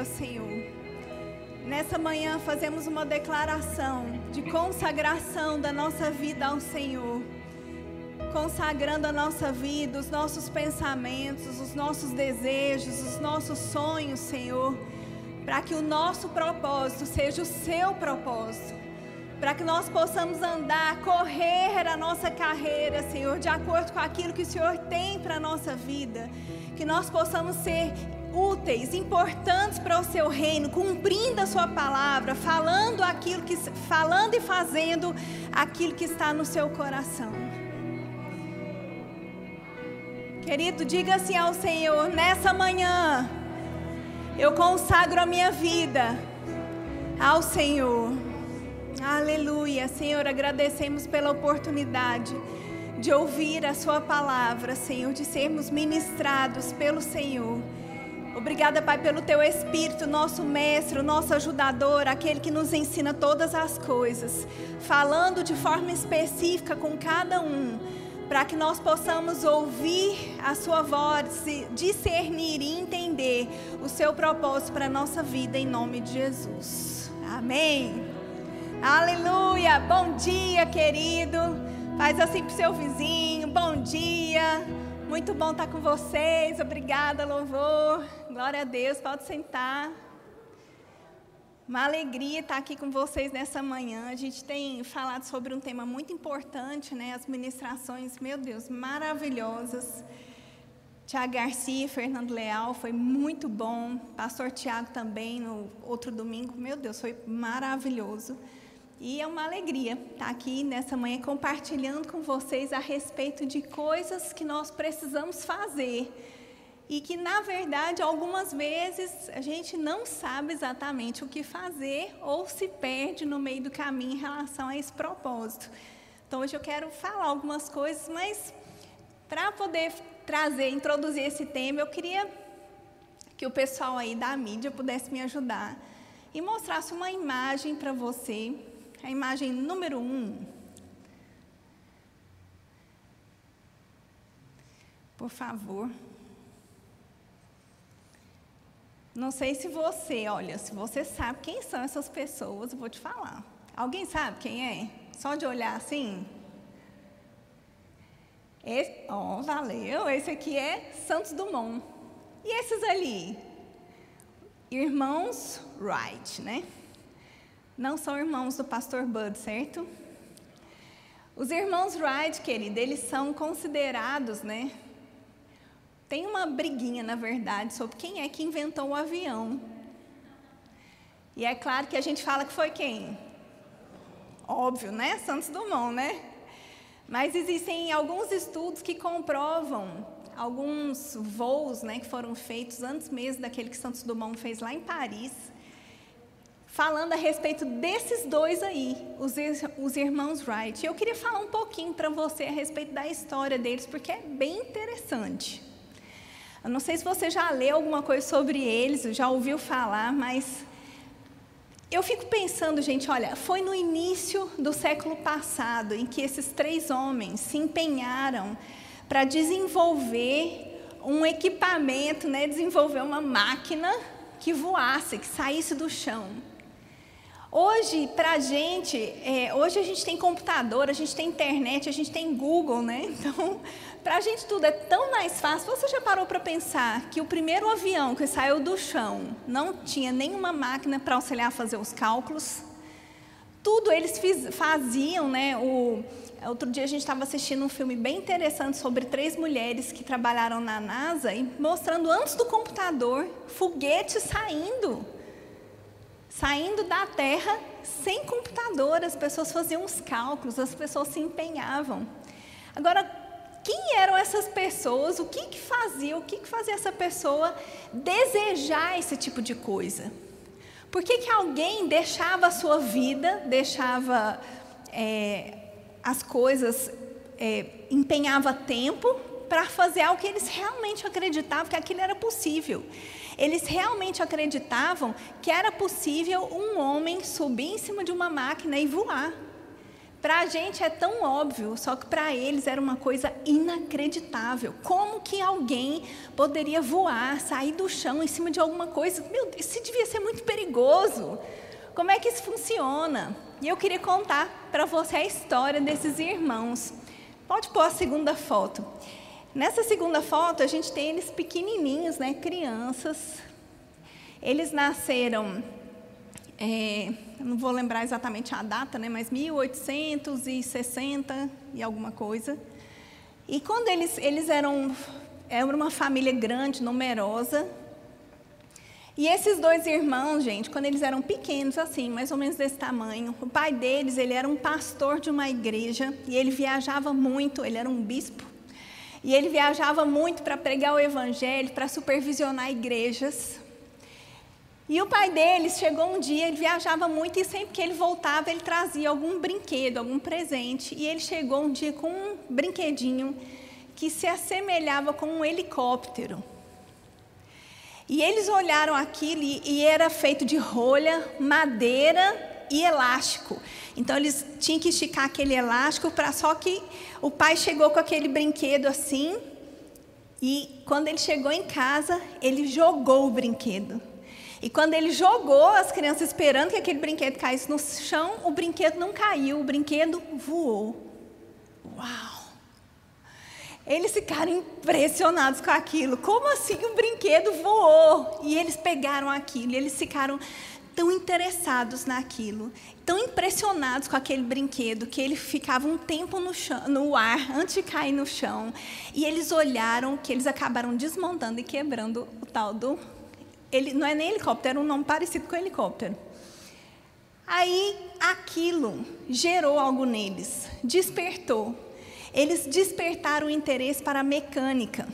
Sua, Senhor. Nessa manhã fazemos uma declaração de consagração da nossa vida ao Senhor. Consagrando a nossa vida, os nossos pensamentos, os nossos desejos, os nossos sonhos, Senhor, para que o nosso propósito seja o seu propósito para que nós possamos andar, correr a nossa carreira, Senhor, de acordo com aquilo que o Senhor tem para a nossa vida, que nós possamos ser úteis, importantes para o seu reino, cumprindo a sua palavra, falando aquilo que falando e fazendo aquilo que está no seu coração. Querido, diga assim ao Senhor, nessa manhã eu consagro a minha vida ao Senhor. Aleluia. Senhor, agradecemos pela oportunidade de ouvir a Sua palavra, Senhor, de sermos ministrados pelo Senhor. Obrigada, Pai, pelo Teu Espírito, nosso mestre, nosso ajudador, aquele que nos ensina todas as coisas, falando de forma específica com cada um, para que nós possamos ouvir a Sua voz, discernir e entender o Seu propósito para a nossa vida, em nome de Jesus. Amém. Aleluia! Bom dia, querido. Faz assim pro seu vizinho. Bom dia. Muito bom estar com vocês. Obrigada, louvor. Glória a Deus. Pode sentar. Uma alegria estar aqui com vocês nessa manhã. A gente tem falado sobre um tema muito importante, né? As ministrações, meu Deus, maravilhosas. Tiago Garcia, Fernando Leal, foi muito bom. Pastor Tiago também, no outro domingo, meu Deus, foi maravilhoso. E é uma alegria estar aqui nessa manhã compartilhando com vocês a respeito de coisas que nós precisamos fazer e que, na verdade, algumas vezes a gente não sabe exatamente o que fazer ou se perde no meio do caminho em relação a esse propósito. Então, hoje eu quero falar algumas coisas, mas para poder trazer, introduzir esse tema, eu queria que o pessoal aí da mídia pudesse me ajudar e mostrasse uma imagem para você a imagem número um. Por favor. Não sei se você, olha, se você sabe quem são essas pessoas, eu vou te falar. Alguém sabe quem é? Só de olhar assim? Esse, oh, valeu. Esse aqui é Santos Dumont. E esses ali? Irmãos Wright, né? não são irmãos do pastor Bud, certo? Os irmãos Wright, querido, eles são considerados, né? Tem uma briguinha, na verdade, sobre quem é que inventou o avião. E é claro que a gente fala que foi quem? Óbvio, né? Santos Dumont, né? Mas existem alguns estudos que comprovam alguns voos, né, que foram feitos antes mesmo daquele que Santos Dumont fez lá em Paris falando a respeito desses dois aí, os, os irmãos Wright. Eu queria falar um pouquinho para você a respeito da história deles, porque é bem interessante. Eu não sei se você já leu alguma coisa sobre eles, já ouviu falar, mas eu fico pensando, gente, olha, foi no início do século passado em que esses três homens se empenharam para desenvolver um equipamento, né, desenvolver uma máquina que voasse, que saísse do chão. Hoje, para a gente, é, hoje a gente tem computador, a gente tem internet, a gente tem Google, né? Então, para a gente tudo é tão mais fácil. Você já parou para pensar que o primeiro avião que saiu do chão não tinha nenhuma máquina para auxiliar a fazer os cálculos? Tudo eles fiz, faziam, né? O, outro dia a gente estava assistindo um filme bem interessante sobre três mulheres que trabalharam na NASA e mostrando antes do computador foguetes saindo saindo da terra sem computador, as pessoas faziam os cálculos, as pessoas se empenhavam. Agora, quem eram essas pessoas? O que, que fazia? O que, que fazia essa pessoa desejar esse tipo de coisa? Por que, que alguém deixava a sua vida, deixava é, as coisas, é, empenhava tempo para fazer algo que eles realmente acreditavam que aquilo era possível? Eles realmente acreditavam que era possível um homem subir em cima de uma máquina e voar. Para a gente é tão óbvio, só que para eles era uma coisa inacreditável. Como que alguém poderia voar, sair do chão em cima de alguma coisa? Meu Deus, isso devia ser muito perigoso. Como é que isso funciona? E eu queria contar para você a história desses irmãos. Pode pôr a segunda foto. Nessa segunda foto, a gente tem eles pequenininhos, né, crianças. Eles nasceram é, não vou lembrar exatamente a data, né, mas 1860 e alguma coisa. E quando eles, eles eram, era uma família grande, numerosa, e esses dois irmãos, gente, quando eles eram pequenos, assim, mais ou menos desse tamanho, o pai deles, ele era um pastor de uma igreja, e ele viajava muito, ele era um bispo, e ele viajava muito para pregar o evangelho, para supervisionar igrejas. E o pai deles chegou um dia, ele viajava muito e sempre que ele voltava, ele trazia algum brinquedo, algum presente. E ele chegou um dia com um brinquedinho que se assemelhava com um helicóptero. E eles olharam aquilo e era feito de rolha, madeira e elástico. Então eles tinham que esticar aquele elástico para só que o pai chegou com aquele brinquedo assim e quando ele chegou em casa, ele jogou o brinquedo. E quando ele jogou, as crianças esperando que aquele brinquedo caísse no chão, o brinquedo não caiu, o brinquedo voou. Uau! Eles ficaram impressionados com aquilo. Como assim o brinquedo voou? E eles pegaram aquilo, e eles ficaram tão interessados naquilo, tão impressionados com aquele brinquedo, que ele ficava um tempo no, chão, no ar antes de cair no chão. E eles olharam que eles acabaram desmontando e quebrando o tal do ele não é nem helicóptero, era um nome parecido com helicóptero. Aí aquilo gerou algo neles, despertou. Eles despertaram o interesse para a mecânica.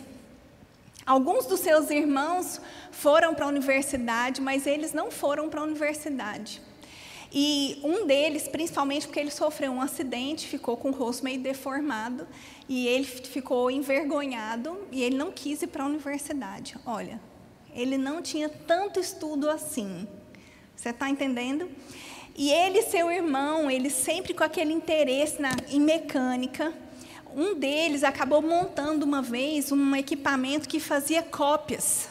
Alguns dos seus irmãos foram para a universidade, mas eles não foram para a universidade. E um deles, principalmente porque ele sofreu um acidente, ficou com o rosto meio deformado, e ele ficou envergonhado, e ele não quis ir para a universidade. Olha, ele não tinha tanto estudo assim. Você está entendendo? E ele e seu irmão, eles sempre com aquele interesse na, em mecânica. Um deles acabou montando uma vez um equipamento que fazia cópias.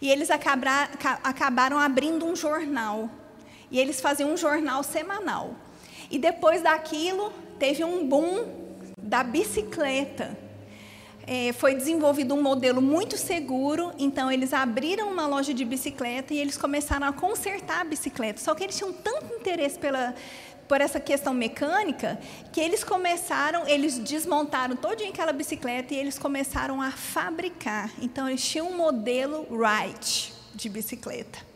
E eles acabaram, acabaram abrindo um jornal. E eles faziam um jornal semanal. E depois daquilo, teve um boom da bicicleta é, foi desenvolvido um modelo muito seguro, então eles abriram uma loja de bicicleta e eles começaram a consertar a bicicleta. Só que eles tinham tanto interesse pela, por essa questão mecânica que eles começaram, eles desmontaram toda aquela bicicleta e eles começaram a fabricar. Então eles tinham um modelo Wright de bicicleta.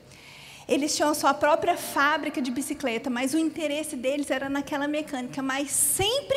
Eles tinham a sua própria fábrica de bicicleta, mas o interesse deles era naquela mecânica, mas sempre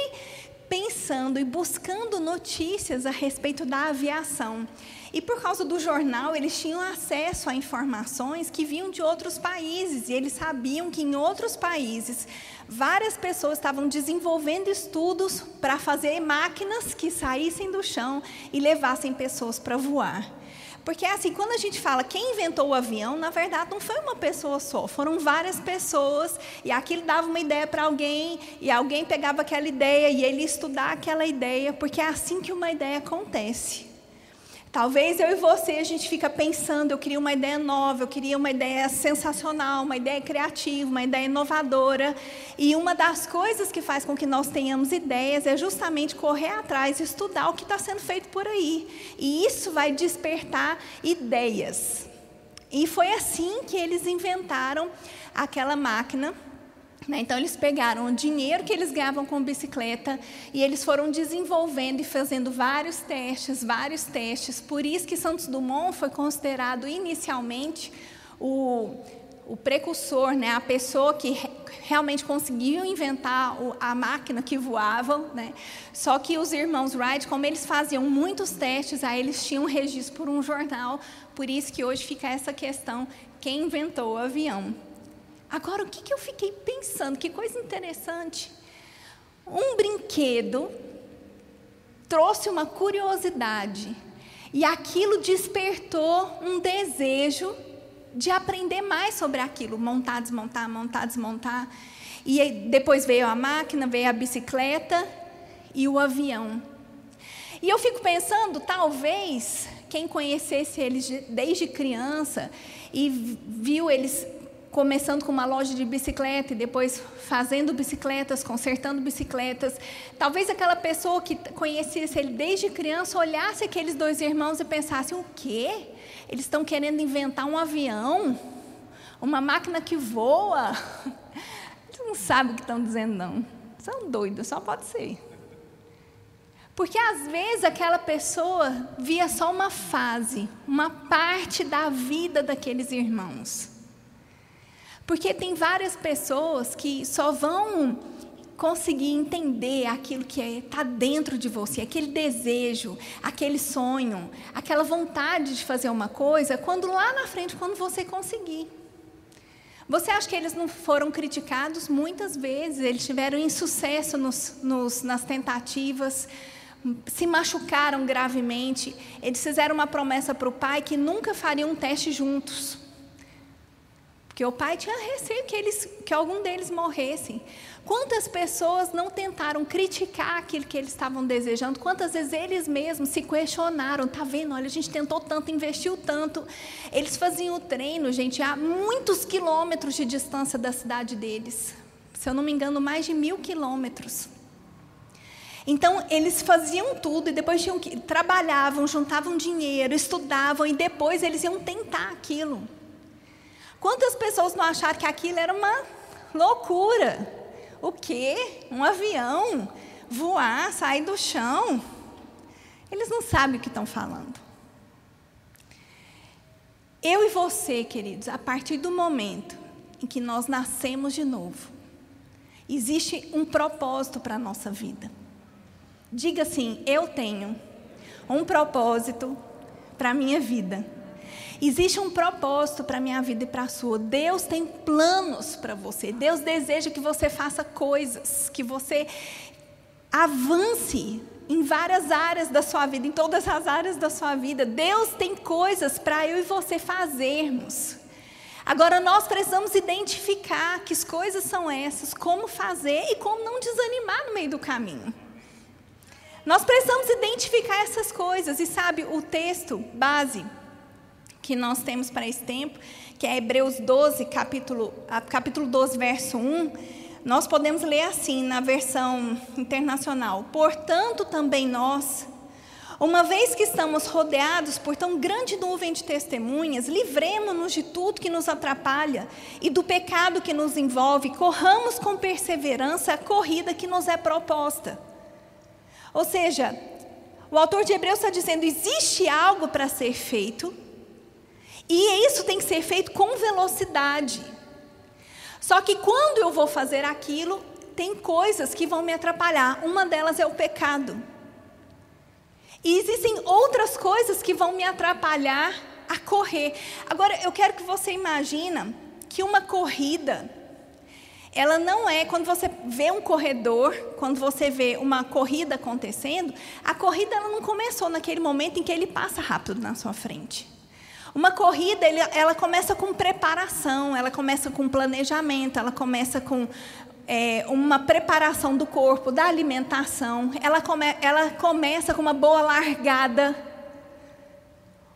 pensando e buscando notícias a respeito da aviação. E por causa do jornal, eles tinham acesso a informações que vinham de outros países, e eles sabiam que em outros países várias pessoas estavam desenvolvendo estudos para fazer máquinas que saíssem do chão e levassem pessoas para voar. Porque assim, quando a gente fala quem inventou o avião, na verdade não foi uma pessoa só, foram várias pessoas, e aquilo dava uma ideia para alguém, e alguém pegava aquela ideia e ele estudar aquela ideia, porque é assim que uma ideia acontece. Talvez eu e você a gente fica pensando, eu queria uma ideia nova, eu queria uma ideia sensacional, uma ideia criativa, uma ideia inovadora. E uma das coisas que faz com que nós tenhamos ideias é justamente correr atrás e estudar o que está sendo feito por aí. E isso vai despertar ideias. E foi assim que eles inventaram aquela máquina? Então, eles pegaram o dinheiro que eles ganhavam com bicicleta e eles foram desenvolvendo e fazendo vários testes, vários testes. Por isso que Santos Dumont foi considerado inicialmente o, o precursor, né? a pessoa que realmente conseguiu inventar a máquina que voava. Né? Só que os irmãos Wright, como eles faziam muitos testes, aí eles tinham registro por um jornal. Por isso que hoje fica essa questão: quem inventou o avião? Agora, o que, que eu fiquei pensando? Que coisa interessante. Um brinquedo trouxe uma curiosidade e aquilo despertou um desejo de aprender mais sobre aquilo, montar, desmontar, montar, desmontar. E depois veio a máquina, veio a bicicleta e o avião. E eu fico pensando, talvez quem conhecesse eles desde criança e viu eles começando com uma loja de bicicleta e depois fazendo bicicletas, consertando bicicletas. Talvez aquela pessoa que conhecesse ele desde criança olhasse aqueles dois irmãos e pensasse: o quê? Eles estão querendo inventar um avião? Uma máquina que voa? Eles não sabem o que estão dizendo, não. São doidos, só pode ser. Porque às vezes aquela pessoa via só uma fase, uma parte da vida daqueles irmãos. Porque tem várias pessoas que só vão conseguir entender aquilo que está é, dentro de você, aquele desejo, aquele sonho, aquela vontade de fazer uma coisa, quando lá na frente, quando você conseguir. Você acha que eles não foram criticados muitas vezes? Eles tiveram insucesso nos, nos, nas tentativas, se machucaram gravemente. Eles fizeram uma promessa para o pai que nunca fariam um teste juntos. Porque o pai tinha receio que, eles, que algum deles morressem. Quantas pessoas não tentaram criticar aquilo que eles estavam desejando? Quantas vezes eles mesmos se questionaram? Tá vendo? Olha, a gente tentou tanto, investiu tanto. Eles faziam o treino, gente, a muitos quilômetros de distância da cidade deles. Se eu não me engano, mais de mil quilômetros. Então, eles faziam tudo e depois tinham que trabalhavam, juntavam dinheiro, estudavam e depois eles iam tentar aquilo. Quantas pessoas não acharam que aquilo era uma loucura? O quê? Um avião voar, sair do chão? Eles não sabem o que estão falando. Eu e você, queridos, a partir do momento em que nós nascemos de novo, existe um propósito para a nossa vida. Diga assim: eu tenho um propósito para a minha vida. Existe um propósito para a minha vida e para a sua. Deus tem planos para você. Deus deseja que você faça coisas, que você avance em várias áreas da sua vida, em todas as áreas da sua vida. Deus tem coisas para eu e você fazermos. Agora nós precisamos identificar que coisas são essas, como fazer e como não desanimar no meio do caminho. Nós precisamos identificar essas coisas e sabe o texto base que nós temos para esse tempo, que é Hebreus 12, capítulo, capítulo 12, verso 1, nós podemos ler assim na versão internacional: Portanto, também nós, uma vez que estamos rodeados por tão grande nuvem de testemunhas, livremos-nos de tudo que nos atrapalha e do pecado que nos envolve, corramos com perseverança a corrida que nos é proposta. Ou seja, o autor de Hebreus está dizendo: existe algo para ser feito, e isso tem que ser feito com velocidade. Só que quando eu vou fazer aquilo, tem coisas que vão me atrapalhar. Uma delas é o pecado. E existem outras coisas que vão me atrapalhar a correr. Agora, eu quero que você imagina que uma corrida, ela não é quando você vê um corredor, quando você vê uma corrida acontecendo, a corrida ela não começou naquele momento em que ele passa rápido na sua frente. Uma corrida, ela começa com preparação, ela começa com planejamento, ela começa com é, uma preparação do corpo, da alimentação, ela, come, ela começa com uma boa largada.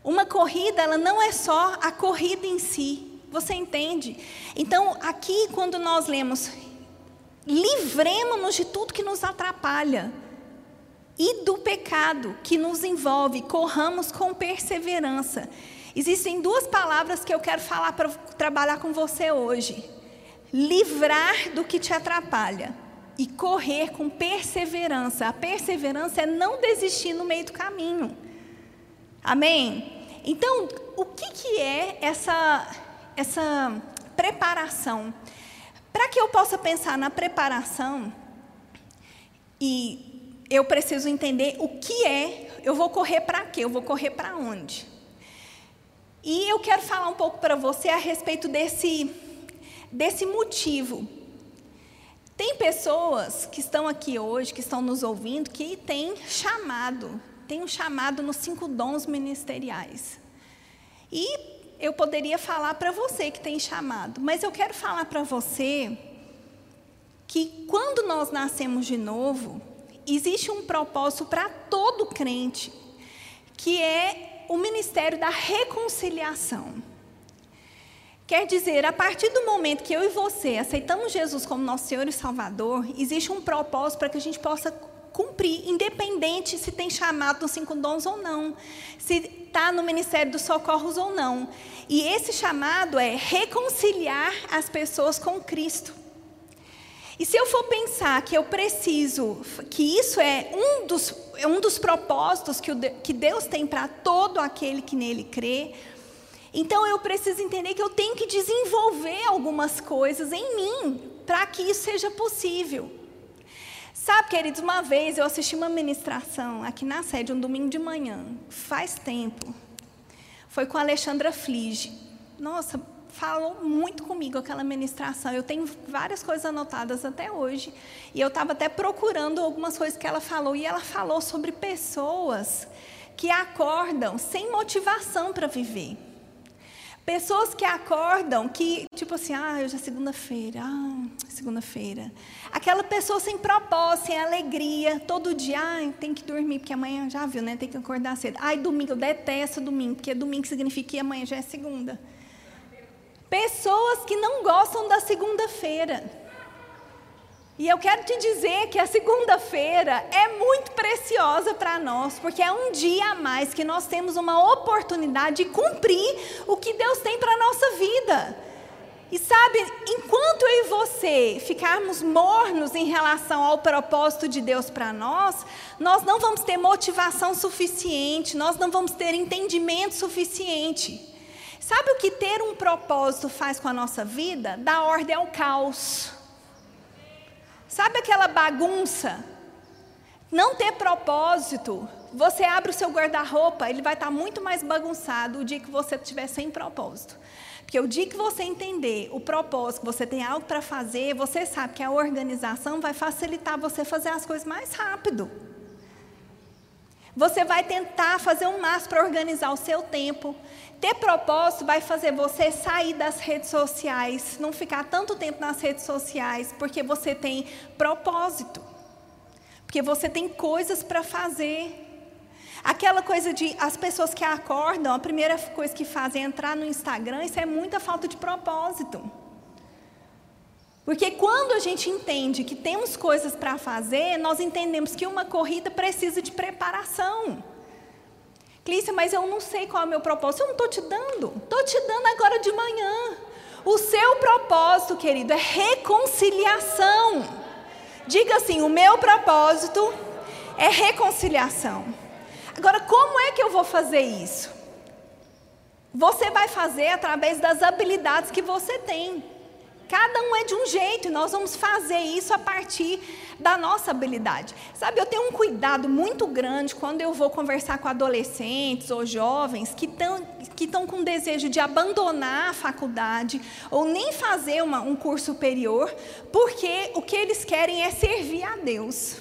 Uma corrida, ela não é só a corrida em si, você entende? Então, aqui, quando nós lemos, livremos-nos de tudo que nos atrapalha e do pecado que nos envolve, corramos com perseverança. Existem duas palavras que eu quero falar para trabalhar com você hoje: livrar do que te atrapalha e correr com perseverança. A perseverança é não desistir no meio do caminho. Amém? Então, o que, que é essa, essa preparação? Para que eu possa pensar na preparação, e eu preciso entender o que é, eu vou correr para quê? Eu vou correr para onde? E eu quero falar um pouco para você a respeito desse, desse motivo. Tem pessoas que estão aqui hoje, que estão nos ouvindo, que têm chamado, tem um chamado nos cinco dons ministeriais. E eu poderia falar para você que tem chamado, mas eu quero falar para você que quando nós nascemos de novo, existe um propósito para todo crente, que é o ministério da reconciliação. Quer dizer, a partir do momento que eu e você aceitamos Jesus como nosso Senhor e Salvador, existe um propósito para que a gente possa cumprir, independente se tem chamado nos cinco dons ou não, se está no ministério dos socorros ou não. E esse chamado é reconciliar as pessoas com Cristo. E se eu for pensar que eu preciso, que isso é um dos, é um dos propósitos que, o, que Deus tem para todo aquele que nele crê, então eu preciso entender que eu tenho que desenvolver algumas coisas em mim para que isso seja possível. Sabe, queridos, uma vez eu assisti uma ministração aqui na sede, um domingo de manhã, faz tempo. Foi com a Alexandra Flige. Nossa, falou muito comigo aquela ministração. Eu tenho várias coisas anotadas até hoje. E eu estava até procurando algumas coisas que ela falou. E ela falou sobre pessoas que acordam sem motivação para viver. Pessoas que acordam, que, tipo assim, ah, hoje é segunda-feira, ah, segunda-feira. Aquela pessoa sem propósito, sem alegria, todo dia, ah, tem que dormir, porque amanhã já viu, né? Tem que acordar cedo. Ai, domingo, eu detesto domingo, porque domingo significa que amanhã já é segunda. Pessoas que não gostam da segunda-feira. E eu quero te dizer que a segunda-feira é muito preciosa para nós, porque é um dia a mais que nós temos uma oportunidade de cumprir o que Deus tem para a nossa vida. E sabe, enquanto eu e você ficarmos mornos em relação ao propósito de Deus para nós, nós não vamos ter motivação suficiente, nós não vamos ter entendimento suficiente. Sabe o que ter um propósito faz com a nossa vida? Dá ordem ao caos. Sabe aquela bagunça? Não ter propósito. Você abre o seu guarda-roupa, ele vai estar muito mais bagunçado o dia que você estiver sem propósito. Porque o dia que você entender o propósito, que você tem algo para fazer, você sabe que a organização vai facilitar você fazer as coisas mais rápido. Você vai tentar fazer um máximo para organizar o seu tempo. Ter propósito vai fazer você sair das redes sociais, não ficar tanto tempo nas redes sociais, porque você tem propósito. Porque você tem coisas para fazer. Aquela coisa de as pessoas que acordam, a primeira coisa que fazem é entrar no Instagram, isso é muita falta de propósito. Porque quando a gente entende que temos coisas para fazer, nós entendemos que uma corrida precisa de preparação. Clícia, mas eu não sei qual é o meu propósito. Eu não estou te dando. Estou te dando agora de manhã. O seu propósito, querido, é reconciliação. Diga assim: o meu propósito é reconciliação. Agora, como é que eu vou fazer isso? Você vai fazer através das habilidades que você tem. Cada um é de um jeito e nós vamos fazer isso a partir da nossa habilidade. Sabe, eu tenho um cuidado muito grande quando eu vou conversar com adolescentes ou jovens que estão que com desejo de abandonar a faculdade ou nem fazer uma, um curso superior, porque o que eles querem é servir a Deus.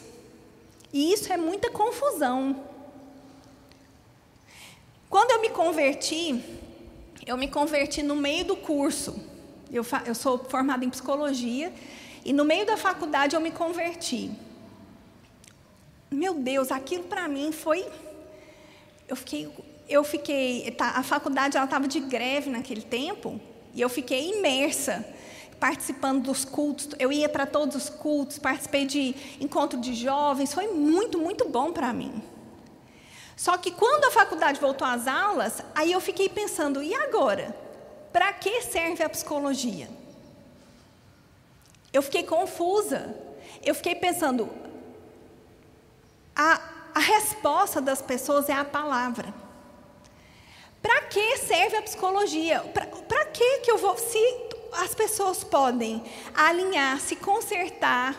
E isso é muita confusão. Quando eu me converti, eu me converti no meio do curso. Eu, eu sou formada em psicologia e no meio da faculdade eu me converti. Meu Deus, aquilo para mim foi. Eu fiquei, eu fiquei. Tá, a faculdade estava de greve naquele tempo e eu fiquei imersa participando dos cultos. Eu ia para todos os cultos, participei de encontro de jovens. Foi muito, muito bom para mim. Só que quando a faculdade voltou às aulas, aí eu fiquei pensando, e agora? Para que serve a psicologia? Eu fiquei confusa. Eu fiquei pensando, a, a resposta das pessoas é a palavra. Para que serve a psicologia? Para que que eu vou se as pessoas podem alinhar, se consertar,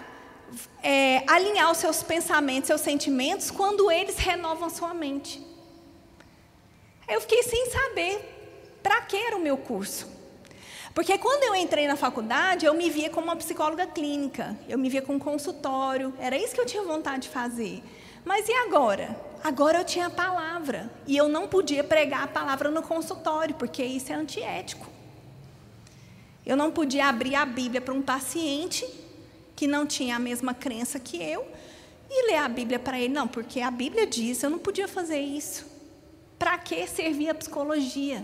é, alinhar os seus pensamentos, seus sentimentos quando eles renovam sua mente? Eu fiquei sem saber para que era o meu curso? Porque quando eu entrei na faculdade, eu me via como uma psicóloga clínica, eu me via com um consultório, era isso que eu tinha vontade de fazer. Mas e agora? Agora eu tinha a palavra e eu não podia pregar a palavra no consultório, porque isso é antiético. Eu não podia abrir a Bíblia para um paciente que não tinha a mesma crença que eu, e ler a Bíblia para ele. Não, porque a Bíblia diz, eu não podia fazer isso. Para que servir a psicologia?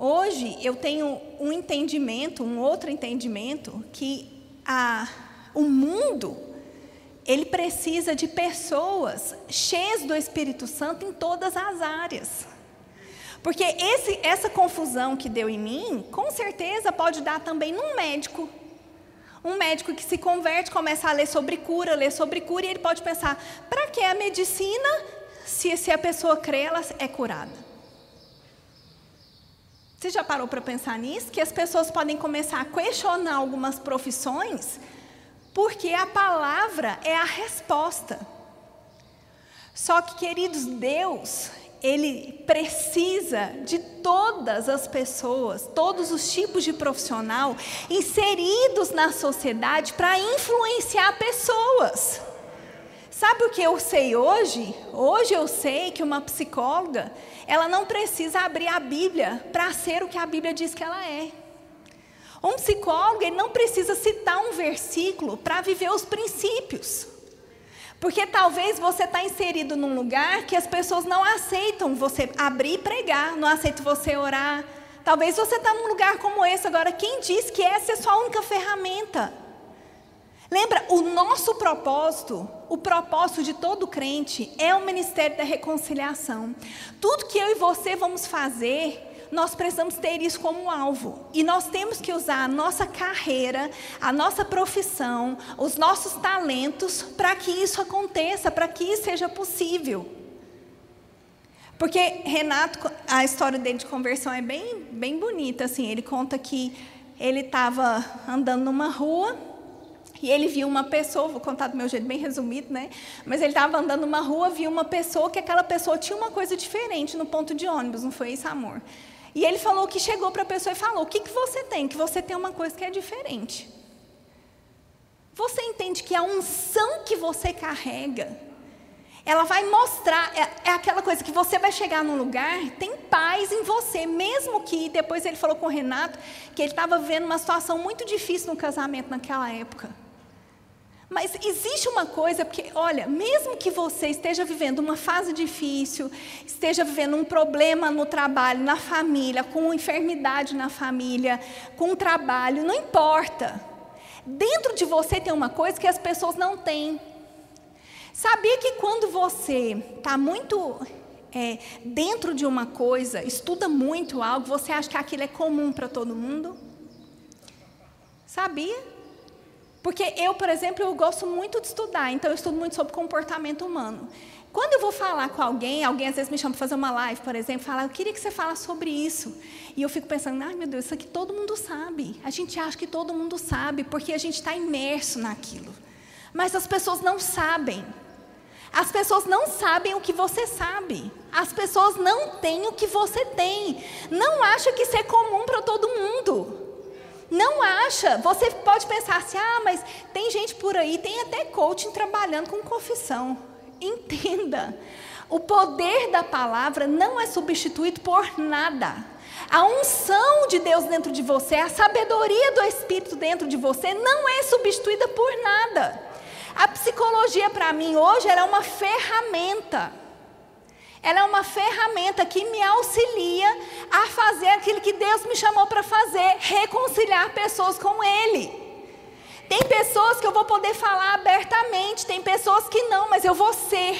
Hoje eu tenho um entendimento, um outro entendimento, que a, o mundo ele precisa de pessoas cheias do Espírito Santo em todas as áreas. Porque esse, essa confusão que deu em mim, com certeza pode dar também num médico. Um médico que se converte, começa a ler sobre cura, ler sobre cura, e ele pode pensar: para que a medicina se, se a pessoa crê, ela é curada? Você já parou para pensar nisso? Que as pessoas podem começar a questionar algumas profissões, porque a palavra é a resposta. Só que, queridos, Deus, ele precisa de todas as pessoas, todos os tipos de profissional inseridos na sociedade para influenciar pessoas. Sabe o que eu sei hoje? Hoje eu sei que uma psicóloga, ela não precisa abrir a Bíblia para ser o que a Bíblia diz que ela é. Um psicólogo, ele não precisa citar um versículo para viver os princípios. Porque talvez você está inserido num lugar que as pessoas não aceitam você abrir e pregar, não aceitam você orar. Talvez você está num lugar como esse agora. Quem diz que essa é a sua única ferramenta? Lembra, o nosso propósito, o propósito de todo crente é o ministério da reconciliação. Tudo que eu e você vamos fazer nós precisamos ter isso como alvo. E nós temos que usar a nossa carreira, a nossa profissão, os nossos talentos para que isso aconteça, para que isso seja possível. Porque Renato, a história dele de conversão é bem, bem bonita. Assim, ele conta que ele estava andando numa rua e ele viu uma pessoa, vou contar do meu jeito bem resumido, né? Mas ele estava andando numa rua, viu uma pessoa que aquela pessoa tinha uma coisa diferente no ponto de ônibus, não foi isso, amor? E ele falou que chegou para a pessoa e falou: O que, que você tem? Que você tem uma coisa que é diferente. Você entende que a unção que você carrega, ela vai mostrar, é, é, aquela coisa que você vai chegar num lugar, tem paz em você, mesmo que depois ele falou com o Renato que ele estava vivendo uma situação muito difícil no casamento naquela época. Mas existe uma coisa, porque, olha, mesmo que você esteja vivendo uma fase difícil, esteja vivendo um problema no trabalho, na família, com enfermidade na família, com trabalho, não importa. Dentro de você tem uma coisa que as pessoas não têm. Sabia que quando você está muito é, dentro de uma coisa, estuda muito algo, você acha que aquilo é comum para todo mundo? Sabia? Porque eu, por exemplo, eu gosto muito de estudar, então eu estudo muito sobre comportamento humano. Quando eu vou falar com alguém, alguém às vezes me chama para fazer uma live, por exemplo, fala, eu queria que você falasse sobre isso. E eu fico pensando, ai meu Deus, isso aqui todo mundo sabe. A gente acha que todo mundo sabe, porque a gente está imerso naquilo. Mas as pessoas não sabem. As pessoas não sabem o que você sabe. As pessoas não têm o que você tem. Não acha que isso é comum para todo mundo. Não acha. Você pode pensar assim: ah, mas tem gente por aí, tem até coaching trabalhando com confissão. Entenda. O poder da palavra não é substituído por nada. A unção de Deus dentro de você, a sabedoria do Espírito dentro de você não é substituída por nada. A psicologia, para mim, hoje, é uma ferramenta. Ela é uma ferramenta que me auxilia a fazer aquilo que Deus me chamou para fazer, reconciliar pessoas com Ele. Tem pessoas que eu vou poder falar abertamente, tem pessoas que não, mas eu vou ser,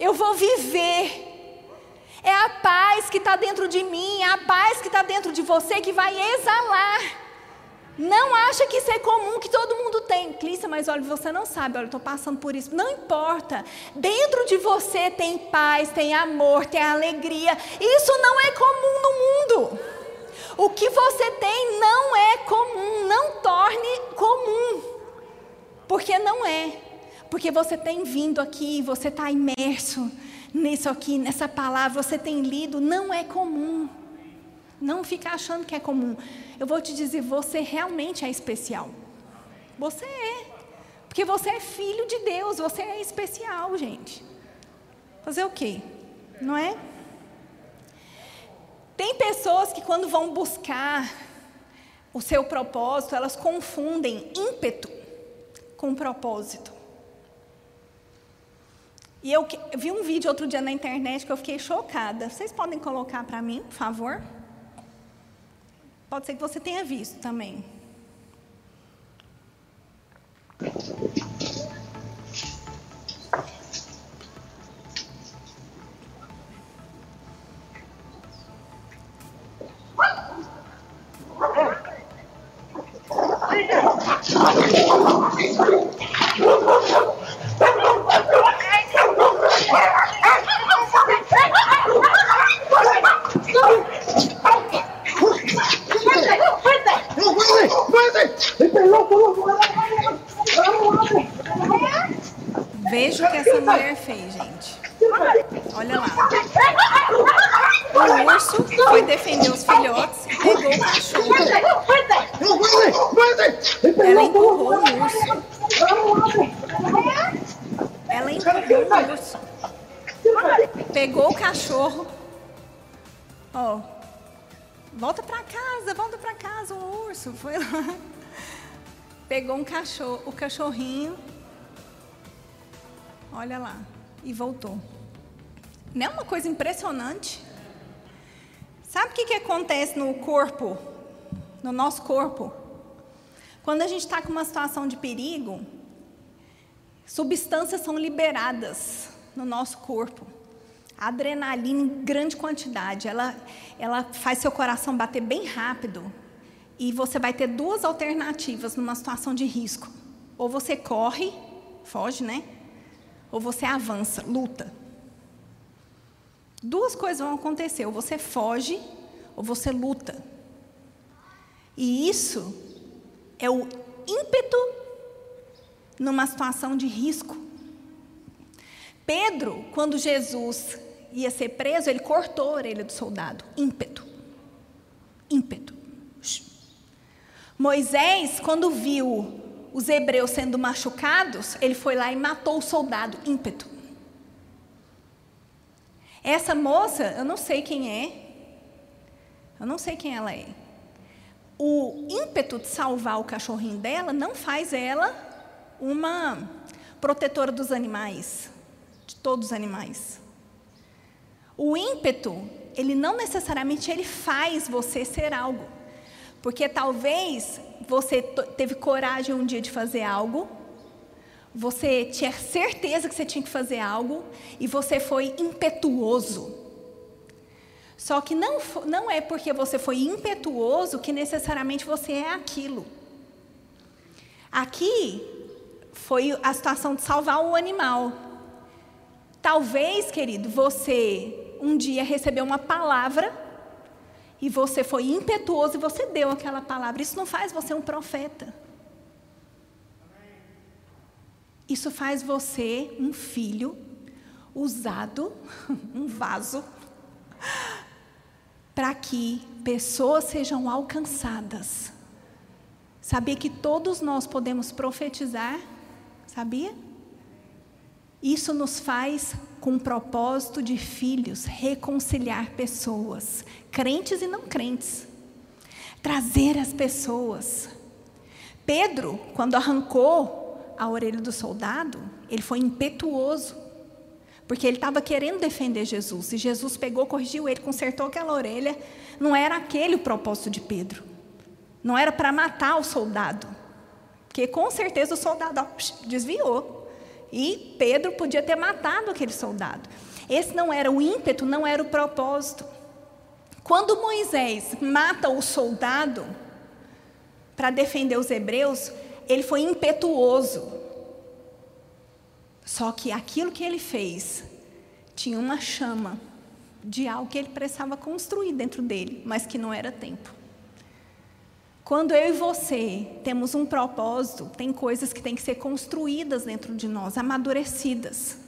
eu vou viver. É a paz que está dentro de mim, é a paz que está dentro de você que vai exalar. Não acha que isso é comum, que todo mundo tem. Clícia, mas olha, você não sabe, olha, eu estou passando por isso. Não importa. Dentro de você tem paz, tem amor, tem alegria. Isso não é comum no mundo. O que você tem não é comum. Não torne comum. Porque não é. Porque você tem vindo aqui, você está imerso nisso aqui, nessa palavra, você tem lido, não é comum. Não fica achando que é comum. Eu vou te dizer, você realmente é especial. Você é. Porque você é filho de Deus, você é especial, gente. Fazer o quê? Não é? Tem pessoas que quando vão buscar o seu propósito, elas confundem ímpeto com propósito. E eu, vi um vídeo outro dia na internet que eu fiquei chocada. Vocês podem colocar para mim, por favor? Pode ser que você tenha visto também. Ó. Volta para casa, volta para casa, o urso foi lá. Pegou um cachorro, o cachorrinho. Olha lá, e voltou. Não é uma coisa impressionante? Sabe o que, que acontece no corpo, no nosso corpo? Quando a gente está com uma situação de perigo, substâncias são liberadas no nosso corpo. A adrenalina em grande quantidade, ela, ela faz seu coração bater bem rápido. E você vai ter duas alternativas numa situação de risco. Ou você corre, foge, né? Ou você avança, luta. Duas coisas vão acontecer: ou você foge, ou você luta. E isso é o ímpeto numa situação de risco. Pedro, quando Jesus ia ser preso, ele cortou a orelha do soldado. Ímpeto. Ímpeto. Moisés, quando viu os hebreus sendo machucados, ele foi lá e matou o soldado. Ímpeto. Essa moça, eu não sei quem é. Eu não sei quem ela é. O ímpeto de salvar o cachorrinho dela não faz ela uma protetora dos animais, de todos os animais. O ímpeto, ele não necessariamente ele faz você ser algo. Porque talvez você teve coragem um dia de fazer algo, você tinha certeza que você tinha que fazer algo e você foi impetuoso. Só que não, não é porque você foi impetuoso que necessariamente você é aquilo. Aqui foi a situação de salvar o animal. Talvez, querido, você um dia recebeu uma palavra e você foi impetuoso e você deu aquela palavra. Isso não faz você um profeta. Isso faz você um filho usado, um vaso, para que pessoas sejam alcançadas. Sabia que todos nós podemos profetizar? Sabia? Isso nos faz com o propósito de filhos reconciliar pessoas, crentes e não crentes. Trazer as pessoas. Pedro, quando arrancou a orelha do soldado, ele foi impetuoso, porque ele estava querendo defender Jesus. E Jesus pegou, corrigiu ele, consertou aquela orelha. Não era aquele o propósito de Pedro. Não era para matar o soldado. Porque com certeza o soldado ó, desviou. E Pedro podia ter matado aquele soldado. Esse não era o ímpeto, não era o propósito. Quando Moisés mata o soldado para defender os hebreus, ele foi impetuoso. Só que aquilo que ele fez tinha uma chama de algo que ele precisava construir dentro dele, mas que não era tempo. Quando eu e você temos um propósito, tem coisas que têm que ser construídas dentro de nós, amadurecidas.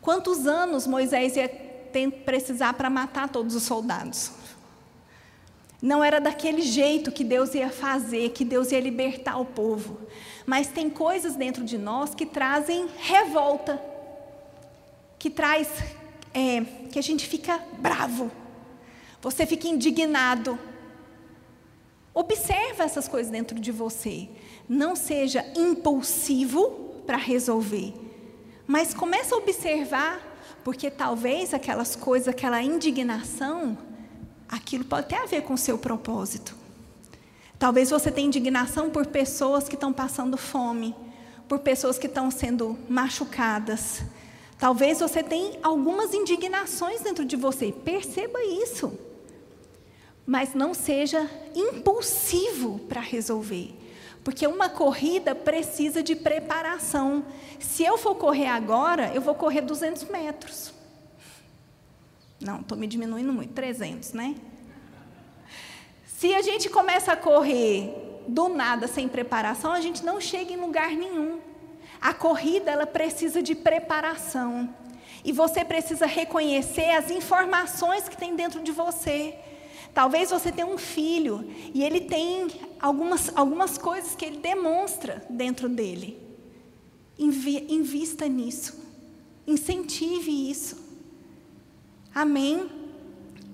Quantos anos Moisés ia precisar para matar todos os soldados? Não era daquele jeito que Deus ia fazer, que Deus ia libertar o povo. Mas tem coisas dentro de nós que trazem revolta, que traz é, que a gente fica bravo, você fica indignado. Observa essas coisas dentro de você. Não seja impulsivo para resolver, mas comece a observar, porque talvez aquelas coisas, aquela indignação, aquilo pode ter a ver com o seu propósito. Talvez você tenha indignação por pessoas que estão passando fome, por pessoas que estão sendo machucadas. Talvez você tenha algumas indignações dentro de você. Perceba isso. Mas não seja impulsivo para resolver. Porque uma corrida precisa de preparação. Se eu for correr agora, eu vou correr 200 metros. Não, estou me diminuindo muito, 300, né? Se a gente começa a correr do nada, sem preparação, a gente não chega em lugar nenhum. A corrida, ela precisa de preparação. E você precisa reconhecer as informações que tem dentro de você. Talvez você tenha um filho e ele tem algumas, algumas coisas que ele demonstra dentro dele. Invi, invista nisso. Incentive isso. Amém?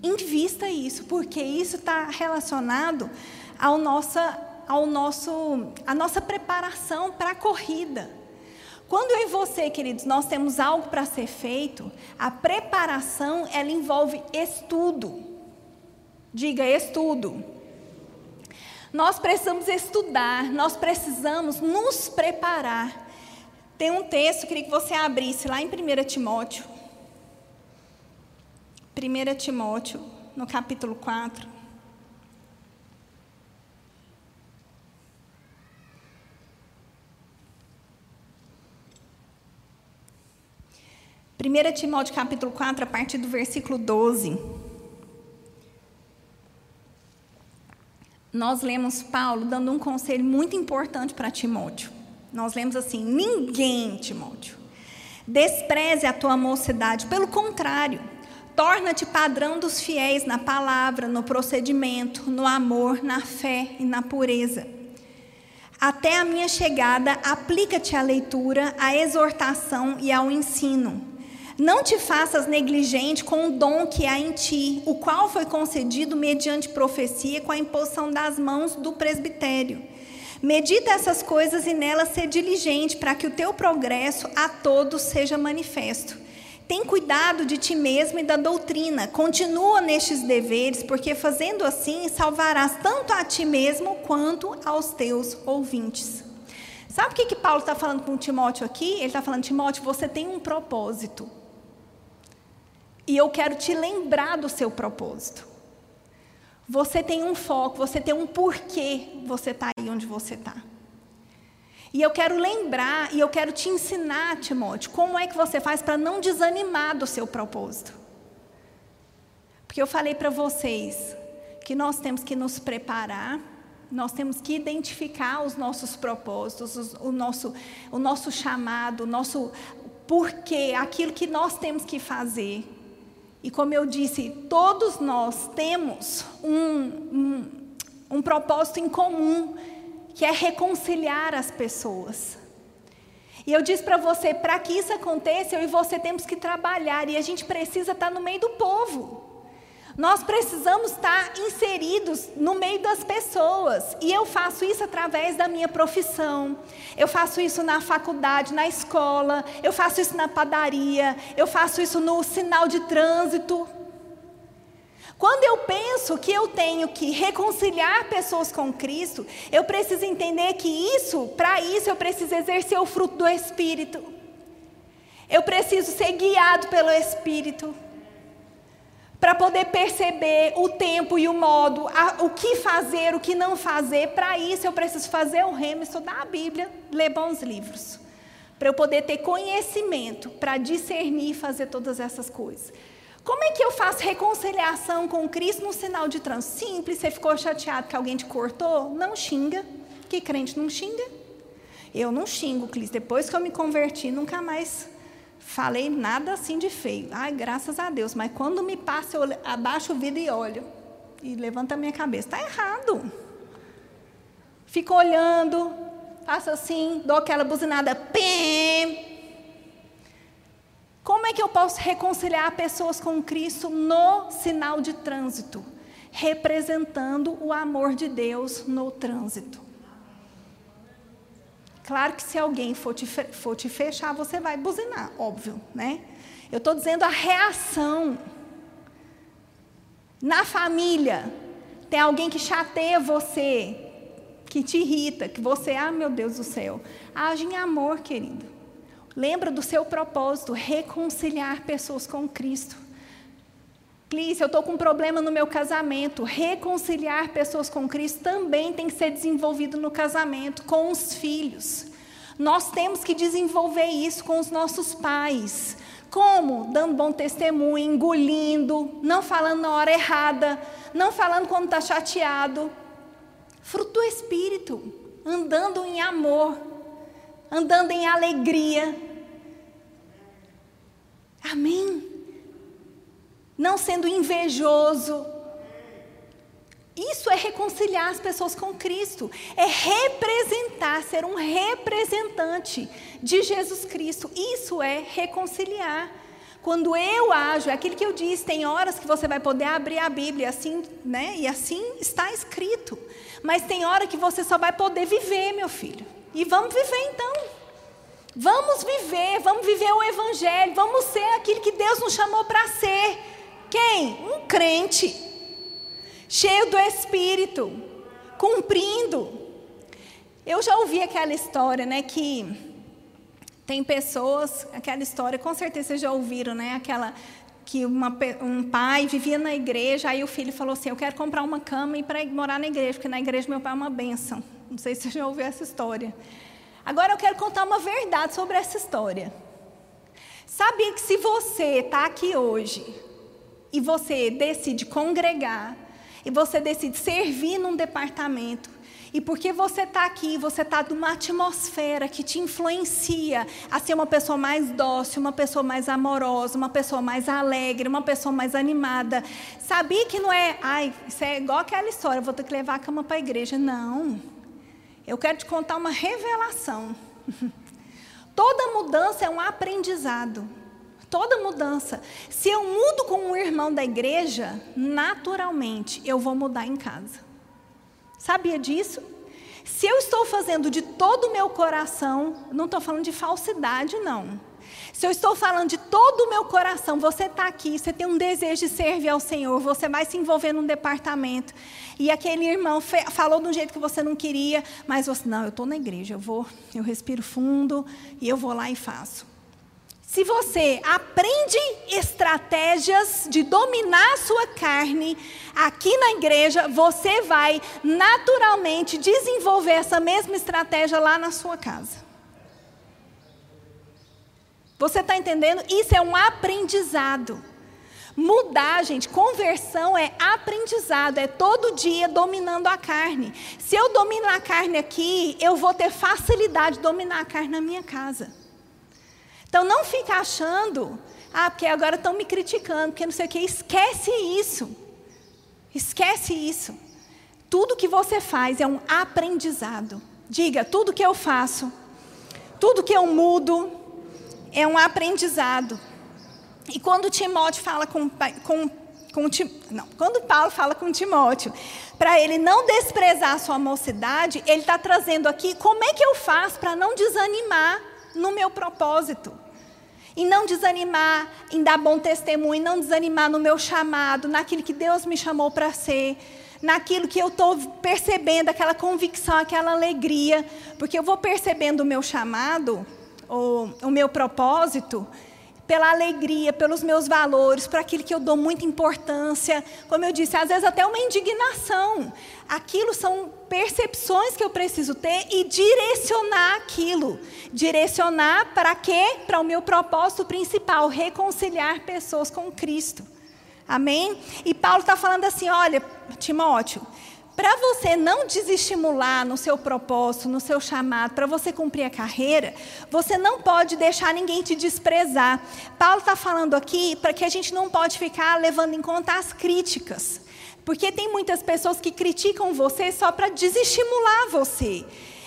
Invista isso, porque isso está relacionado ao nossa, ao nosso, à nossa preparação para a corrida. Quando eu e você, queridos, nós temos algo para ser feito, a preparação ela envolve estudo. Diga estudo. Nós precisamos estudar, nós precisamos nos preparar. Tem um texto, queria que você abrisse lá em 1 Timóteo. 1 Timóteo, no capítulo 4. Primeira Timóteo capítulo 4, a partir do versículo 12. Nós lemos Paulo dando um conselho muito importante para Timóteo. Nós lemos assim: ninguém, Timóteo, despreze a tua mocidade, pelo contrário, Torna-te padrão dos fiéis na palavra, no procedimento, no amor, na fé e na pureza. Até a minha chegada, aplica-te à leitura, à exortação e ao ensino. Não te faças negligente com o dom que há em ti, o qual foi concedido mediante profecia com a imposição das mãos do presbitério. Medita essas coisas e nelas ser diligente, para que o teu progresso a todos seja manifesto. Tem cuidado de ti mesmo e da doutrina. Continua nestes deveres, porque fazendo assim salvarás tanto a ti mesmo quanto aos teus ouvintes. Sabe o que, que Paulo está falando com Timóteo aqui? Ele está falando, Timóteo, você tem um propósito. E eu quero te lembrar do seu propósito. Você tem um foco, você tem um porquê você está aí onde você está. E eu quero lembrar e eu quero te ensinar, Timóteo, como é que você faz para não desanimar do seu propósito. Porque eu falei para vocês que nós temos que nos preparar, nós temos que identificar os nossos propósitos, o nosso, o nosso chamado, o nosso porquê, aquilo que nós temos que fazer. E como eu disse, todos nós temos um, um, um propósito em comum que é reconciliar as pessoas. E eu disse para você, para que isso aconteça, eu e você temos que trabalhar e a gente precisa estar no meio do povo. Nós precisamos estar inseridos no meio das pessoas. E eu faço isso através da minha profissão. Eu faço isso na faculdade, na escola. Eu faço isso na padaria. Eu faço isso no sinal de trânsito. Quando eu penso que eu tenho que reconciliar pessoas com Cristo, eu preciso entender que isso, para isso, eu preciso exercer o fruto do Espírito. Eu preciso ser guiado pelo Espírito. Para poder perceber o tempo e o modo, a, o que fazer, o que não fazer. Para isso, eu preciso fazer o remo, estudar a Bíblia, ler bons livros. Para eu poder ter conhecimento, para discernir e fazer todas essas coisas. Como é que eu faço reconciliação com Cristo no sinal de trânsito? Simples, você ficou chateado que alguém te cortou? Não xinga. Que crente não xinga? Eu não xingo, Cristo. Depois que eu me converti, nunca mais falei nada assim de feio. Ai, graças a Deus. Mas quando me passa, eu abaixo o vidro e olho. E levanto a minha cabeça. Está errado. Fico olhando, faço assim, dou aquela buzinada. Pim! Como é que eu posso reconciliar pessoas com Cristo no sinal de trânsito? representando o amor de Deus no trânsito. Claro que se alguém for te, for te fechar, você vai buzinar, óbvio, né? Eu estou dizendo a reação. Na família, tem alguém que chateia você, que te irrita, que você, ah, meu Deus do céu. Age em amor, querido. Lembra do seu propósito, reconciliar pessoas com Cristo. Clícia, eu estou com um problema no meu casamento. Reconciliar pessoas com Cristo também tem que ser desenvolvido no casamento, com os filhos. Nós temos que desenvolver isso com os nossos pais. Como? Dando bom testemunho, engolindo, não falando na hora errada, não falando quando está chateado. Fruto do Espírito, andando em amor, andando em alegria. Amém? Não sendo invejoso. Isso é reconciliar as pessoas com Cristo, é representar, ser um representante de Jesus Cristo. Isso é reconciliar. Quando eu ajo, é aquilo que eu disse, tem horas que você vai poder abrir a Bíblia assim, né? E assim está escrito. Mas tem hora que você só vai poder viver, meu filho. E vamos viver então. Vamos viver, vamos viver o evangelho, vamos ser aquilo que Deus nos chamou para ser. Quem? Um crente, cheio do Espírito, cumprindo. Eu já ouvi aquela história, né, que tem pessoas, aquela história, com certeza vocês já ouviram, né, aquela que uma, um pai vivia na igreja, aí o filho falou assim, eu quero comprar uma cama e para morar na igreja, porque na igreja meu pai é uma bênção. Não sei se você já ouviu essa história. Agora eu quero contar uma verdade sobre essa história. Sabia que se você está aqui hoje, e você decide congregar, e você decide servir num departamento, e porque você está aqui, você está numa atmosfera que te influencia a ser uma pessoa mais dócil, uma pessoa mais amorosa, uma pessoa mais alegre, uma pessoa mais animada. Sabia que não é, ai, isso é igual aquela história, vou ter que levar a cama para a igreja. Não. Eu quero te contar uma revelação. Toda mudança é um aprendizado toda mudança. Se eu mudo com um irmão da igreja, naturalmente eu vou mudar em casa. Sabia disso? Se eu estou fazendo de todo o meu coração, não estou falando de falsidade, não. Se eu estou falando de todo o meu coração, você está aqui, você tem um desejo de servir ao Senhor, você vai se envolver num departamento, e aquele irmão falou de um jeito que você não queria, mas você, não, eu estou na igreja, eu vou, eu respiro fundo e eu vou lá e faço. Se você aprende estratégias de dominar a sua carne aqui na igreja, você vai naturalmente desenvolver essa mesma estratégia lá na sua casa. Você está entendendo? Isso é um aprendizado. Mudar, gente, conversão é aprendizado, é todo dia dominando a carne. Se eu dominar a carne aqui, eu vou ter facilidade de dominar a carne na minha casa. Então não fica achando, ah, porque agora estão me criticando, porque não sei o que. Esquece isso. Esquece isso. Tudo que você faz é um aprendizado. Diga, tudo que eu faço, tudo que eu mudo, é um aprendizado. E quando Timóteo fala com, com, com não, quando Paulo fala com Timóteo, para ele não desprezar sua mocidade, ele está trazendo aqui como é que eu faço para não desanimar no meu propósito. Em não desanimar, em dar bom testemunho, em não desanimar no meu chamado, naquilo que Deus me chamou para ser, naquilo que eu estou percebendo, aquela convicção, aquela alegria, porque eu vou percebendo o meu chamado, o, o meu propósito, pela alegria, pelos meus valores, por aquilo que eu dou muita importância. Como eu disse, às vezes até uma indignação. Aquilo são percepções que eu preciso ter e direcionar aquilo. Direcionar para quê? Para o meu propósito principal, reconciliar pessoas com Cristo. Amém? E Paulo está falando assim: olha, Timóteo, para você não desestimular no seu propósito, no seu chamado, para você cumprir a carreira, você não pode deixar ninguém te desprezar. Paulo está falando aqui para que a gente não pode ficar levando em conta as críticas. Porque tem muitas pessoas que criticam você só para desestimular você.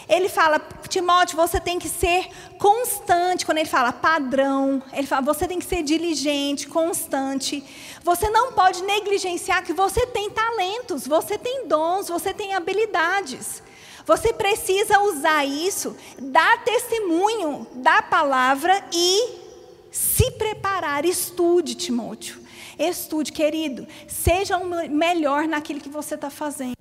Ele fala, Timóteo, você tem que ser constante. Quando ele fala padrão, ele fala, você tem que ser diligente, constante. Você não pode negligenciar que você tem talentos, você tem dons, você tem habilidades. Você precisa usar isso, dar testemunho da palavra e se preparar. Estude, Timóteo. Estude, querido. Seja o melhor naquilo que você está fazendo.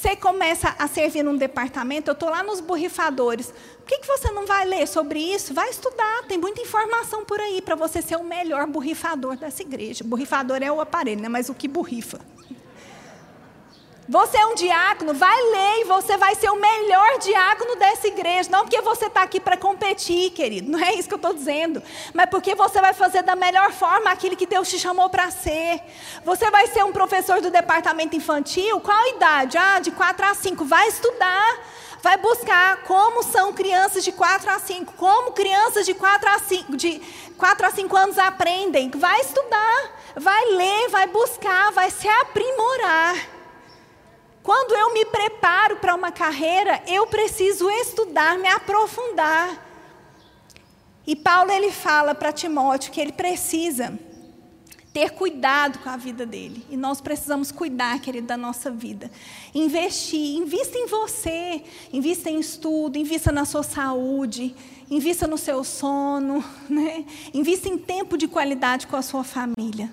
Você começa a servir num departamento, eu estou lá nos borrifadores. Por que, que você não vai ler sobre isso? Vai estudar, tem muita informação por aí para você ser o melhor borrifador dessa igreja. Borrifador é o aparelho, né? mas o que borrifa? Você é um diácono, vai ler e você vai ser o melhor diácono dessa igreja. Não porque você está aqui para competir, querido. Não é isso que eu estou dizendo. Mas porque você vai fazer da melhor forma aquilo que Deus te chamou para ser. Você vai ser um professor do departamento infantil. Qual a idade? Ah, de 4 a 5. Vai estudar. Vai buscar como são crianças de 4 a 5. Como crianças de 4 a 5, de 4 a 5 anos aprendem. Vai estudar. Vai ler, vai buscar, vai se aprimorar. Quando eu me preparo para uma carreira, eu preciso estudar, me aprofundar. E Paulo ele fala para Timóteo que ele precisa ter cuidado com a vida dele. E nós precisamos cuidar, querido, da nossa vida. Investir, invista em você, invista em estudo, invista na sua saúde, invista no seu sono, né? invista em tempo de qualidade com a sua família.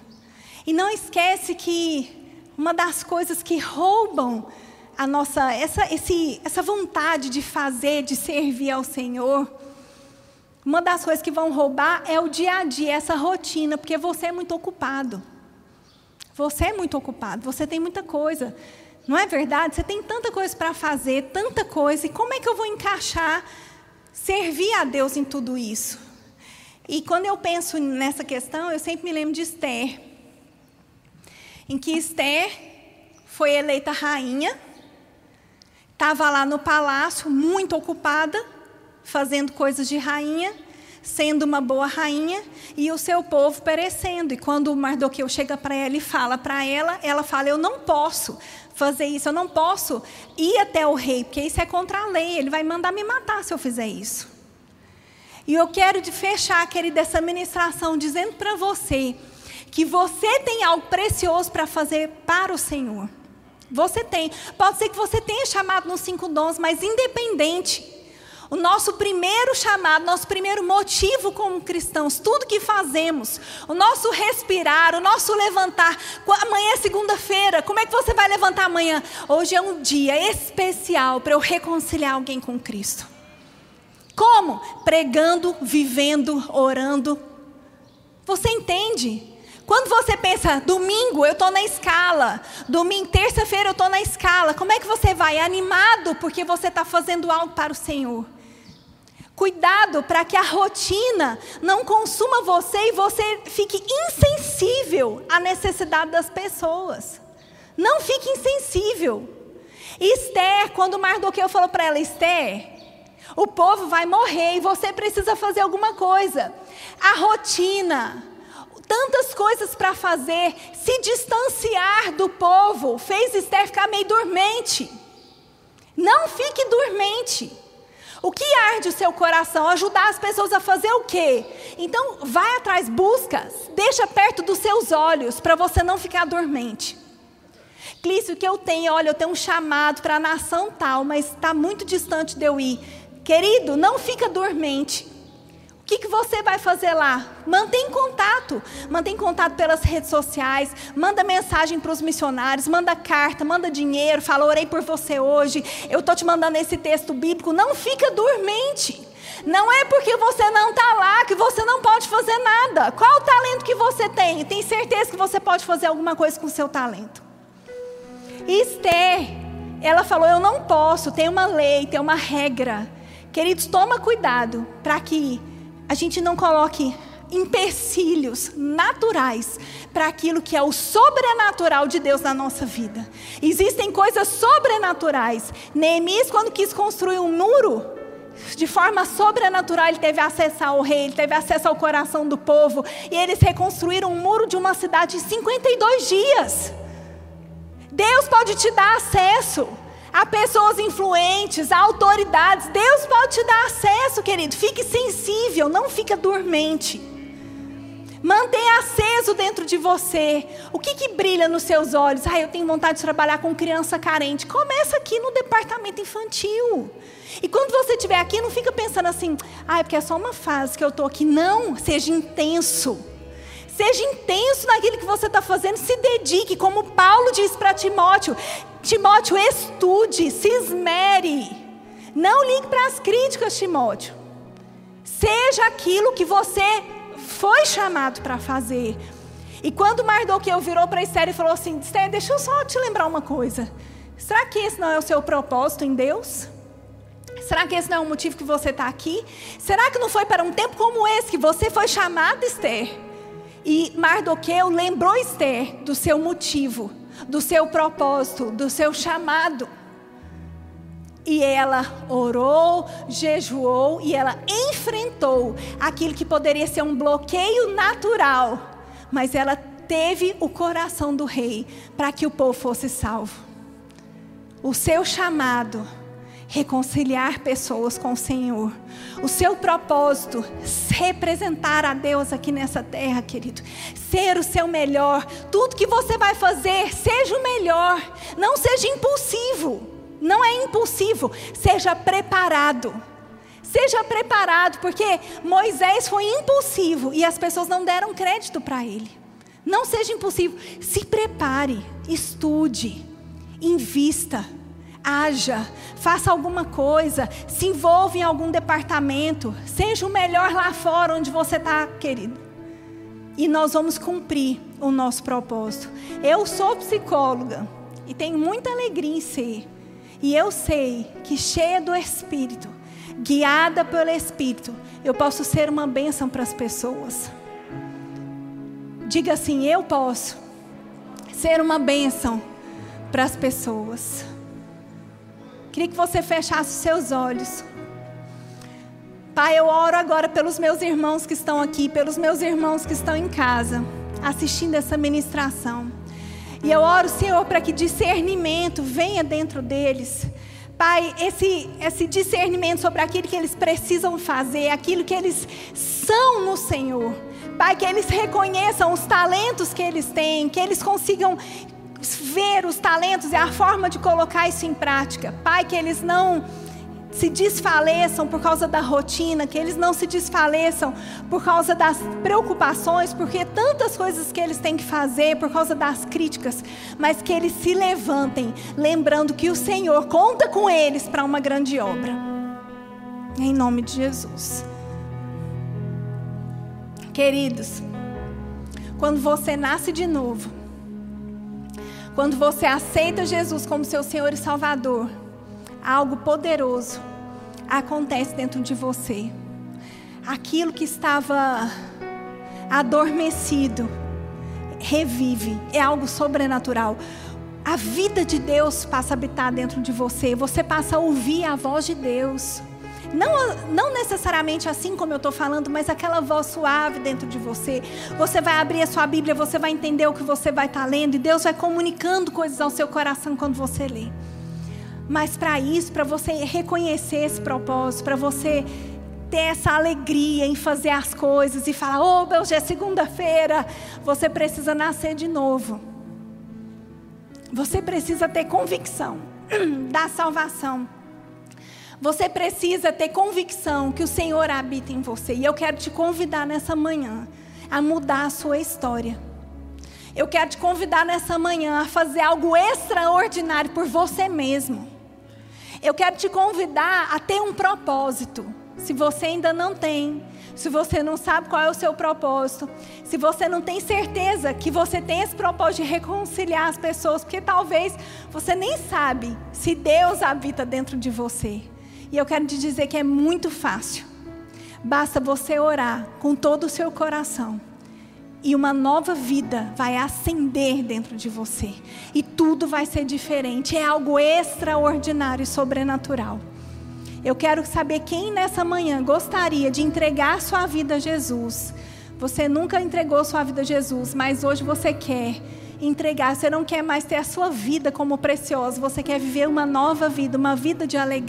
E não esquece que uma das coisas que roubam a nossa essa, esse, essa vontade de fazer, de servir ao Senhor, uma das coisas que vão roubar é o dia a dia, essa rotina, porque você é muito ocupado. Você é muito ocupado, você tem muita coisa. Não é verdade? Você tem tanta coisa para fazer, tanta coisa, e como é que eu vou encaixar servir a Deus em tudo isso? E quando eu penso nessa questão, eu sempre me lembro de Esther em que Esther foi eleita rainha, estava lá no palácio, muito ocupada, fazendo coisas de rainha, sendo uma boa rainha, e o seu povo perecendo. E quando o Mardoqueu chega para ela e fala para ela, ela fala: Eu não posso fazer isso, eu não posso ir até o rei, porque isso é contra a lei, ele vai mandar me matar se eu fizer isso. E eu quero de fechar, querida, essa ministração dizendo para você que você tem algo precioso para fazer para o Senhor. Você tem. Pode ser que você tenha chamado nos cinco dons, mas independente. O nosso primeiro chamado, nosso primeiro motivo como cristãos, tudo que fazemos, o nosso respirar, o nosso levantar. Amanhã é segunda-feira, como é que você vai levantar amanhã? Hoje é um dia especial para eu reconciliar alguém com Cristo. Como? Pregando, vivendo, orando. Você entende? Quando você pensa, domingo eu estou na escala, domingo, terça-feira eu estou na escala, como é que você vai? Animado porque você está fazendo algo para o Senhor. Cuidado para que a rotina não consuma você e você fique insensível à necessidade das pessoas. Não fique insensível. Esther, quando Mardoqueu falou para ela, Esther, o povo vai morrer e você precisa fazer alguma coisa. A rotina, tantas coisas para fazer, se distanciar do povo, fez Esther ficar meio dormente. Não fique dormente. O que arde o seu coração? Ajudar as pessoas a fazer o quê? Então, vai atrás, busca, deixa perto dos seus olhos, para você não ficar dormente. Clício, o que eu tenho? Olha, eu tenho um chamado para a nação tal, mas está muito distante de eu ir. Querido, não fica dormente. O que, que você vai fazer lá? Mantém contato. Mantém contato pelas redes sociais. Manda mensagem para os missionários. Manda carta, manda dinheiro. Fala, orei por você hoje. Eu estou te mandando esse texto bíblico. Não fica dormente. Não é porque você não está lá que você não pode fazer nada. Qual o talento que você tem? Tem certeza que você pode fazer alguma coisa com o seu talento. Esther, ela falou: Eu não posso. Tem uma lei, tem uma regra. Queridos, toma cuidado para que a gente não coloque empecilhos naturais para aquilo que é o sobrenatural de Deus na nossa vida. Existem coisas sobrenaturais. Neemias, quando quis construir um muro, de forma sobrenatural, ele teve acesso ao rei, ele teve acesso ao coração do povo, e eles reconstruíram um muro de uma cidade em 52 dias. Deus pode te dar acesso a pessoas influentes, a autoridades. Deus pode te dar acesso, querido. Fique sensível, não fica dormente. Mantenha aceso dentro de você. O que, que brilha nos seus olhos? Ah, eu tenho vontade de trabalhar com criança carente. Começa aqui no departamento infantil. E quando você estiver aqui, não fica pensando assim, ah, é porque é só uma fase que eu estou aqui. Não, seja intenso. Seja intenso naquilo que você está fazendo, se dedique, como Paulo diz para Timóteo. Timóteo, estude, se esmere. Não ligue para as críticas, Timóteo. Seja aquilo que você foi chamado para fazer. E quando Mardoqueu virou para Esther e falou assim: Esther, deixa eu só te lembrar uma coisa. Será que esse não é o seu propósito em Deus? Será que esse não é o motivo que você está aqui? Será que não foi para um tempo como esse que você foi chamada, Esther? E Mardoqueu lembrou Esther do seu motivo, do seu propósito, do seu chamado. E ela orou, jejuou e ela enfrentou aquilo que poderia ser um bloqueio natural, mas ela teve o coração do rei para que o povo fosse salvo. O seu chamado reconciliar pessoas com o Senhor. O seu propósito, representar a Deus aqui nessa terra, querido. Ser o seu melhor. Tudo que você vai fazer, seja o melhor. Não seja impulsivo. Não é impulsivo. Seja preparado. Seja preparado, porque Moisés foi impulsivo e as pessoas não deram crédito para ele. Não seja impulsivo. Se prepare, estude, invista haja, faça alguma coisa, se envolva em algum departamento, seja o melhor lá fora onde você está, querido. E nós vamos cumprir o nosso propósito. Eu sou psicóloga e tenho muita alegria em ser. E eu sei que cheia do Espírito, guiada pelo Espírito, eu posso ser uma bênção para as pessoas. Diga assim: eu posso ser uma bênção para as pessoas. Queria que você fechasse os seus olhos. Pai, eu oro agora pelos meus irmãos que estão aqui, pelos meus irmãos que estão em casa, assistindo essa ministração. E eu oro, Senhor, para que discernimento venha dentro deles. Pai, esse, esse discernimento sobre aquilo que eles precisam fazer, aquilo que eles são no Senhor. Pai, que eles reconheçam os talentos que eles têm, que eles consigam ver os talentos e a forma de colocar isso em prática. Pai, que eles não se desfaleçam por causa da rotina, que eles não se desfaleçam por causa das preocupações, porque tantas coisas que eles têm que fazer por causa das críticas, mas que eles se levantem, lembrando que o Senhor conta com eles para uma grande obra. Em nome de Jesus. Queridos, quando você nasce de novo, quando você aceita Jesus como seu Senhor e Salvador, algo poderoso acontece dentro de você. Aquilo que estava adormecido revive, é algo sobrenatural. A vida de Deus passa a habitar dentro de você, você passa a ouvir a voz de Deus. Não, não necessariamente assim como eu estou falando, mas aquela voz suave dentro de você. Você vai abrir a sua Bíblia, você vai entender o que você vai estar tá lendo, e Deus vai comunicando coisas ao seu coração quando você lê. Mas para isso, para você reconhecer esse propósito, para você ter essa alegria em fazer as coisas e falar: Oh, hoje é segunda-feira, você precisa nascer de novo. Você precisa ter convicção da salvação. Você precisa ter convicção que o Senhor habita em você. E eu quero te convidar nessa manhã a mudar a sua história. Eu quero te convidar nessa manhã a fazer algo extraordinário por você mesmo. Eu quero te convidar a ter um propósito. Se você ainda não tem, se você não sabe qual é o seu propósito, se você não tem certeza que você tem esse propósito de reconciliar as pessoas, porque talvez você nem sabe se Deus habita dentro de você. E eu quero te dizer que é muito fácil. Basta você orar com todo o seu coração. E uma nova vida vai acender dentro de você. E tudo vai ser diferente. É algo extraordinário e sobrenatural. Eu quero saber quem nessa manhã gostaria de entregar sua vida a Jesus. Você nunca entregou sua vida a Jesus, mas hoje você quer. entregar. Você não quer mais ter a sua vida como preciosa. Você quer viver uma nova vida, uma vida de alegria.